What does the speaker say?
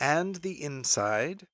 and the inside